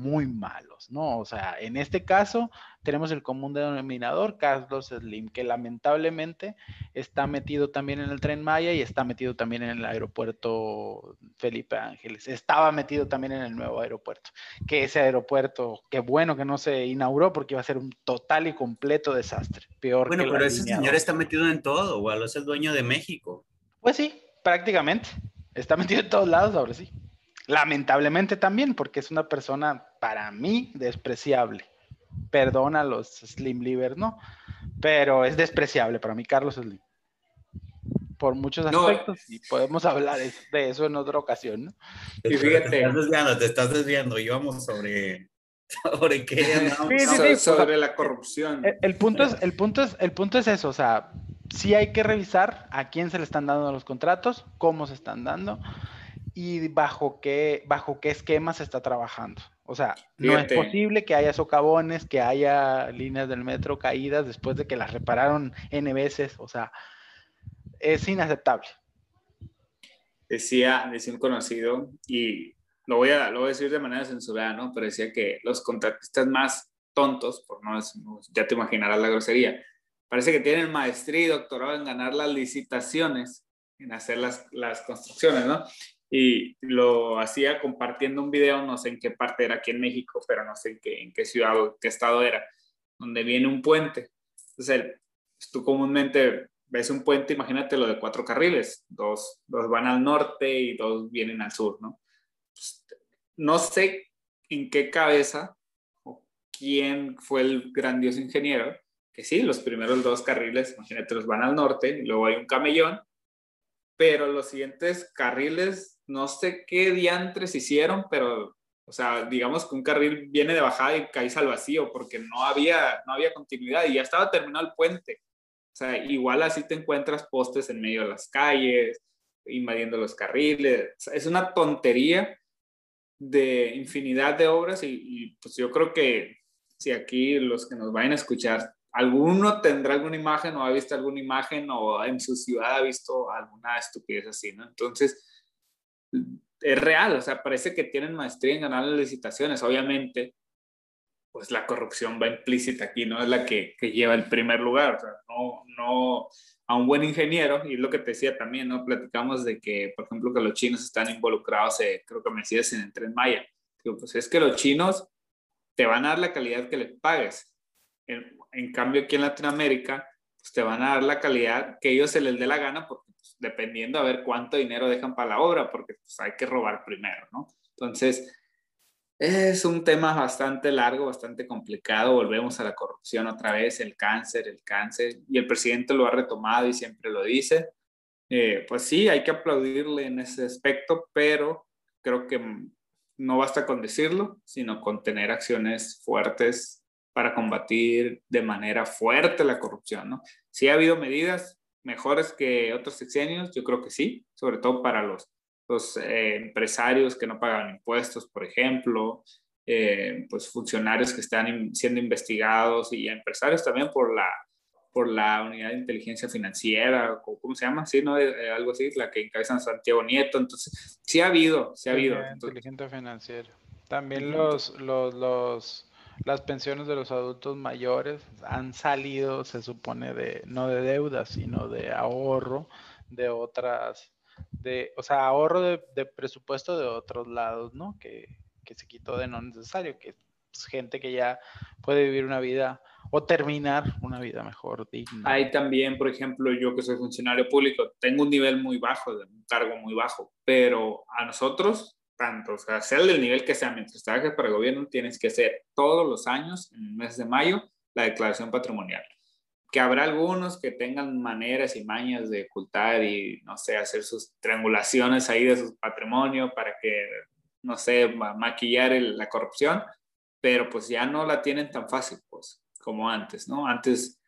muy malos, ¿no? O sea, en este caso tenemos el común denominador, Carlos Slim, que lamentablemente está metido también en el tren Maya y está metido también en el aeropuerto Felipe Ángeles. Estaba metido también en el nuevo aeropuerto, que ese aeropuerto, qué bueno que no se inauguró porque iba a ser un total y completo desastre. Peor bueno, pero ese señor está metido en todo, o es el dueño de México. Pues sí, prácticamente. Está metido en todos lados ahora sí. Lamentablemente también, porque es una persona para mí despreciable. Perdona a los Slim Livers, ¿no? Pero es despreciable para mí, Carlos Slim. Por muchos aspectos, y podemos hablar de eso en otra ocasión, ¿no? Y fíjate. Te estás desviando, te estás desviando. Íbamos sobre. ¿Sobre qué? Sí, sobre, la corrupción. El, punto es, el, punto es, el punto es eso, o sea, sí hay que revisar a quién se le están dando los contratos, cómo se están dando y bajo qué, bajo qué esquema se está trabajando. O sea, no es posible que haya socavones, que haya líneas del metro caídas después de que las repararon N veces. O sea, es inaceptable. Decía, decía un conocido, y lo voy, a, lo voy a decir de manera censurada, ¿no? Pero decía que los contratistas más tontos, por no decir, ya te imaginarás la grosería, parece que tienen maestría y doctorado en ganar las licitaciones, en hacer las, las construcciones, ¿no? Y lo hacía compartiendo un video, no sé en qué parte era aquí en México, pero no sé en qué, ciudad o qué estado era, donde viene un puente. Entonces, tú comúnmente ves un puente, imagínate lo de cuatro carriles, dos, dos van al norte y dos vienen al sur, ¿no? Pues, no sé en qué cabeza o quién fue el grandioso ingeniero, que sí, los primeros dos carriles, imagínate, los van al norte, y luego hay un camellón, pero los siguientes carriles no sé qué diantres hicieron, pero, o sea, digamos que un carril viene de bajada y caes al vacío porque no había, no había continuidad y ya estaba terminado el puente. O sea, igual así te encuentras postes en medio de las calles, invadiendo los carriles. es una tontería de infinidad de obras y, y, pues yo creo que si aquí los que nos vayan a escuchar, alguno tendrá alguna imagen o ha visto alguna imagen o en su ciudad ha visto alguna estupidez así, ¿no? Entonces, es real, o sea, parece que tienen maestría en ganar las licitaciones, obviamente, pues la corrupción va implícita aquí, no es la que, que lleva el primer lugar, o sea, no, no, a un buen ingeniero, y es lo que te decía también, ¿no? Platicamos de que, por ejemplo, que los chinos están involucrados, eh, creo que me decías en el Tren Maya, digo, pues es que los chinos te van a dar la calidad que les pagues, en, en cambio aquí en Latinoamérica, pues te van a dar la calidad que ellos se les dé la gana porque pues, dependiendo a ver cuánto dinero dejan para la obra, porque pues hay que robar primero, ¿no? Entonces, es un tema bastante largo, bastante complicado. Volvemos a la corrupción otra vez, el cáncer, el cáncer, y el presidente lo ha retomado y siempre lo dice. Eh, pues sí, hay que aplaudirle en ese aspecto, pero creo que no basta con decirlo, sino con tener acciones fuertes para combatir de manera fuerte la corrupción, ¿no? Sí ha habido medidas mejores que otros sexenios, yo creo que sí, sobre todo para los los eh, empresarios que no pagan impuestos, por ejemplo, eh, pues funcionarios que están siendo investigados y empresarios también por la, por la unidad de inteligencia financiera, ¿cómo se llama? Sí, ¿no? Eh, algo así, la que encabezan Santiago Nieto. Entonces, sí ha habido, sí ha habido. Inteligencia financiera. También los, los, los, las pensiones de los adultos mayores han salido, se supone, de no de deuda, sino de ahorro de otras de, o sea, ahorro de, presupuesto de otros lados, ¿no? Que, se quitó de no necesario, que es gente que ya puede vivir una vida o terminar una vida mejor, digna. Hay también, por ejemplo, yo que soy funcionario público, tengo un nivel muy bajo, de un cargo muy bajo, pero a nosotros, tanto, o sea, sea del nivel que sea, mientras trabajes para el gobierno, tienes que hacer todos los años, en el mes de mayo, la declaración patrimonial que habrá algunos que tengan maneras y mañas de ocultar y, no sé, hacer sus triangulaciones ahí de su patrimonio para que, no sé, maquillar la corrupción, pero pues ya no la tienen tan fácil, pues, como antes, ¿no? Antes,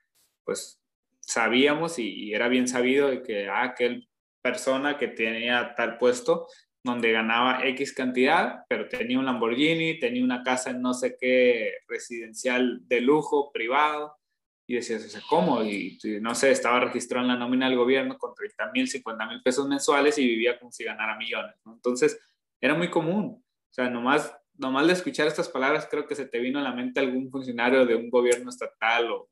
pues, sabíamos y, era bien sabido de que ah, aquel persona que tenía tal puesto donde ganaba X cantidad, pero tenía un Lamborghini, tenía una casa en no sé qué residencial de lujo, privado, y decías, o sea, ¿cómo? Y, no sé, estaba registrado en la nómina del gobierno con 30 mil, 50 mil pesos mensuales y vivía como si ganara millones. Entonces, era muy común. O sea, nomás, nomás de escuchar estas palabras, creo que se te vino a la mente algún funcionario de un gobierno estatal o,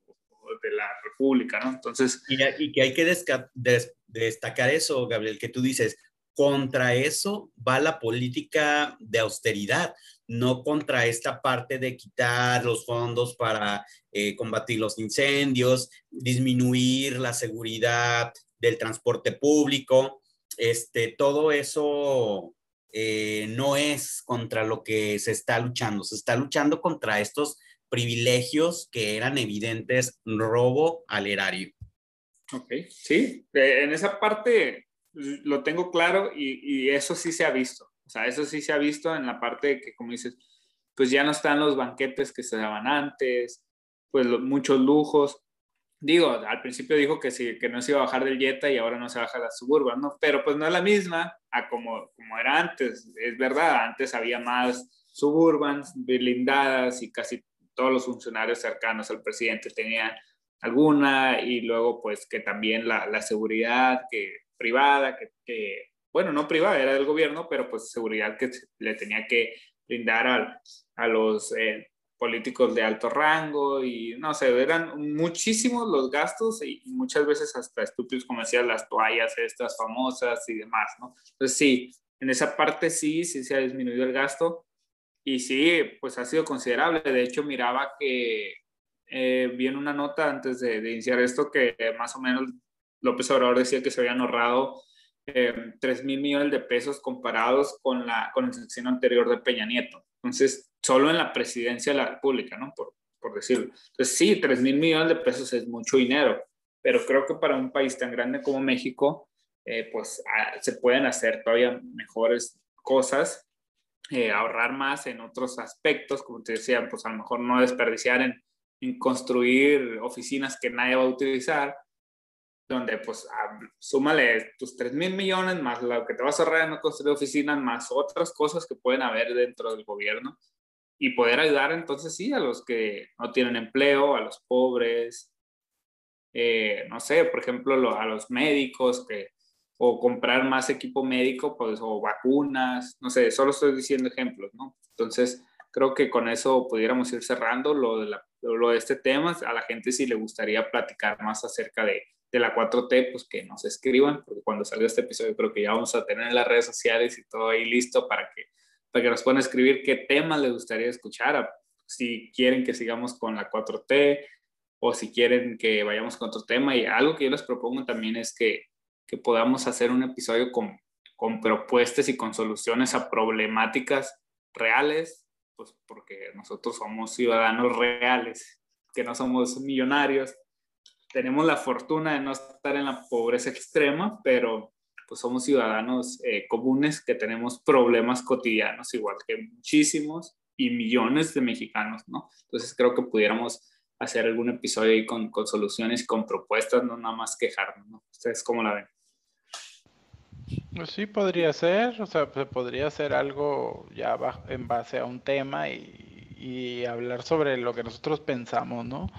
de la república, ¿no? Entonces... Y que hay que destacar eso, Gabriel, que tú dices, contra eso va la política de austeridad, no contra esta parte de quitar los fondos para eh, combatir los incendios, disminuir la seguridad del transporte público. Este, todo eso eh, no es contra lo que se está luchando, se está luchando contra estos privilegios que eran evidentes robo al erario. Ok, sí, eh, en esa parte lo tengo claro y, eso sí se ha visto. O sea, eso sí se ha visto en la parte de que, como dices, pues ya no están los banquetes que se daban antes, pues muchos lujos. Digo, al principio dijo que sí, que no se iba a bajar del Jetta y ahora no se baja la Suburban, ¿no? Pero pues no es la misma a como, como era antes. Es verdad, antes había más Suburbans blindadas y casi todos los funcionarios cercanos al presidente tenían alguna y luego pues que también la, la seguridad que privada, que, bueno, no privada, era del gobierno, pero pues seguridad que le tenía que brindar a los eh, políticos de alto rango y no sé, eran muchísimos los gastos y, muchas veces hasta estúpidos como decían las toallas estas famosas y demás, ¿no? Entonces sí, en esa parte sí, sí se ha disminuido el gasto y sí, pues ha sido considerable. De hecho, miraba que eh, vi en una nota antes de, de iniciar esto que más o menos López Obrador decía que se habían ahorrado eh, 3 mil millones de pesos comparados con, la, con el sección anterior de Peña Nieto. Entonces, solo en la presidencia de la República, ¿no? Por, por decirlo. Entonces, sí, 3 mil millones de pesos es mucho dinero, pero creo que para un país tan grande como México, eh, pues ah, se pueden hacer todavía mejores cosas, eh, ahorrar más en otros aspectos, como te decía, pues a lo mejor no desperdiciar en, en construir oficinas que nadie va a utilizar, donde pues súmale tus 3 mil millones más lo que te vas a ahorrar en no construir oficinas, más otras cosas que pueden haber dentro del gobierno y poder ayudar entonces sí a los que no tienen empleo, a los pobres, eh, no sé, por ejemplo, a los médicos que, o comprar más equipo médico, pues, o vacunas, no sé, solo estoy diciendo ejemplos, ¿no? Entonces, creo que con eso pudiéramos ir cerrando lo de, lo de este tema. A la gente si le gustaría platicar más acerca de, de la 4T, pues que nos escriban, porque cuando salga este episodio creo que ya vamos a tener en las redes sociales y todo ahí listo para que, para que nos puedan escribir qué temas les gustaría escuchar, si quieren que sigamos con la 4T o si quieren que vayamos con otro tema. Y algo que yo les propongo también es que que podamos hacer un episodio con, con propuestas y con soluciones a problemáticas reales, pues porque nosotros somos ciudadanos reales, que no somos millonarios. Tenemos la fortuna de no estar en la pobreza extrema, pero pues somos ciudadanos eh, comunes que tenemos problemas cotidianos, igual que muchísimos y millones de mexicanos, ¿no? Entonces creo que pudiéramos hacer algún episodio ahí con, con soluciones, con propuestas, no nada más quejarnos, ¿no? ¿Ustedes cómo la ven? Pues sí, podría ser, o sea, se podría hacer algo ya en base a un tema y, y hablar sobre lo que nosotros pensamos, ¿no?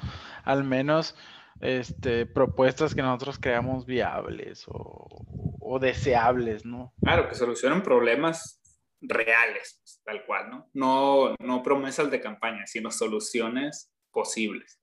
Al menos este, propuestas que nosotros creamos viables o, o deseables, ¿no? Claro, que solucionen problemas reales, pues, tal cual, ¿no? ¿no? No promesas de campaña, sino soluciones posibles.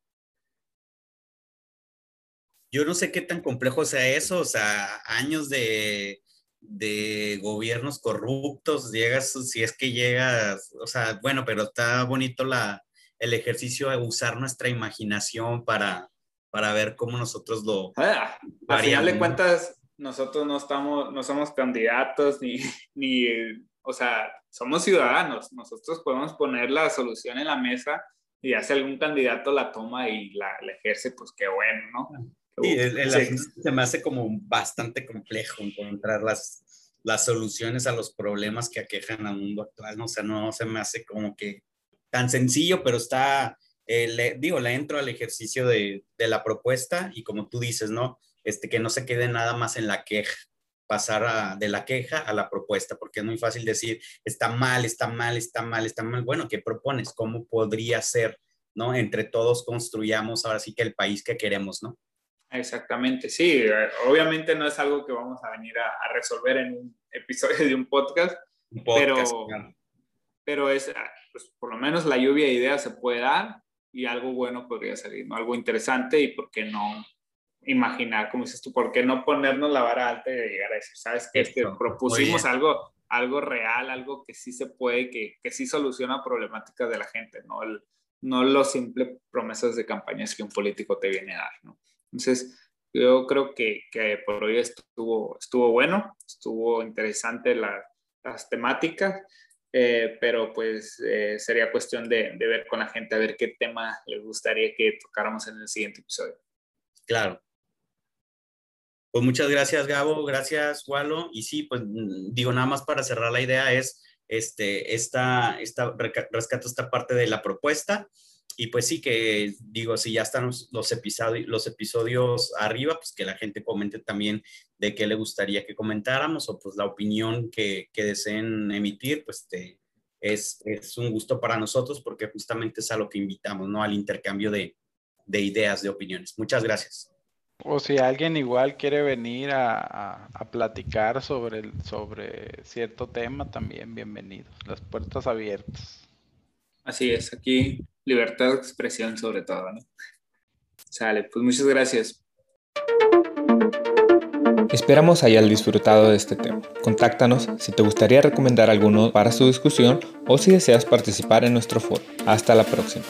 Yo no sé qué tan complejo sea eso, o sea, años de, de gobiernos corruptos, llegas, si es que llegas, o sea, bueno, pero está bonito la, el ejercicio de usar nuestra imaginación para, para ver cómo nosotros lo... Ah, al final de cuentas, nosotros no estamos, no somos candidatos ni, ni, o sea, somos ciudadanos. Nosotros podemos poner la solución en la mesa y hace algún candidato la toma y la, ejerce, pues qué bueno, ¿no? Sí, el, se me hace como bastante complejo encontrar las, las soluciones a los problemas que aquejan al mundo actual, ¿no? O sea, no se me hace como que tan sencillo, pero está, eh, le, digo, le entro al ejercicio de, de la propuesta y como tú dices, ¿no? este, que no se quede nada más en la queja, pasar de la queja a la propuesta, porque es muy fácil decir, está mal, está mal, está mal, está mal. Bueno, ¿qué propones? ¿Cómo podría ser? ¿No? Entre todos construyamos ahora sí que el país que queremos, ¿no? Exactamente, sí. Obviamente no es algo que vamos a venir a, resolver en un episodio de un podcast, pero, pero es, pues, por lo menos la lluvia de ideas se puede dar y algo bueno podría salir, ¿no? Algo interesante y por qué no imaginar, como dices tú, ¿por qué no ponernos la vara alta y llegar a decir, sabes qué? que propusimos algo, algo real, algo que sí se puede, que, que sí soluciona problemáticas de la gente, no, el, no los simples promesas de campañas que un político te viene a dar, ¿no? Entonces, yo creo que, que por hoy estuvo, estuvo bueno, estuvo interesante la, las temáticas, eh, pero pues eh, sería cuestión de, de ver con la gente a ver qué tema les gustaría que tocáramos en el siguiente episodio. Claro, pues muchas gracias, Gabo, gracias, Walo. Y sí, pues mm, digo, nada más para cerrar la idea es, este, esta, esta, rescato esta parte de la propuesta. Y pues sí que, digo, si ya están los, episodios, los episodios arriba, pues que la gente comente también de qué le gustaría que comentáramos o pues la opinión que, que deseen emitir, pues te, es, es, un gusto para nosotros porque justamente es a lo que invitamos, ¿no? Al intercambio de, de ideas, de opiniones. Muchas gracias. O si alguien igual quiere venir a, platicar sobre, sobre cierto tema, también bienvenidos. Las puertas abiertas. Así es, aquí libertad de expresión sobre todo, ¿no? Sale, pues muchas gracias. Esperamos hayas disfrutado de este tema. Contáctanos si te gustaría recomendar alguno para su discusión o si deseas participar en nuestro foro. Hasta la próxima.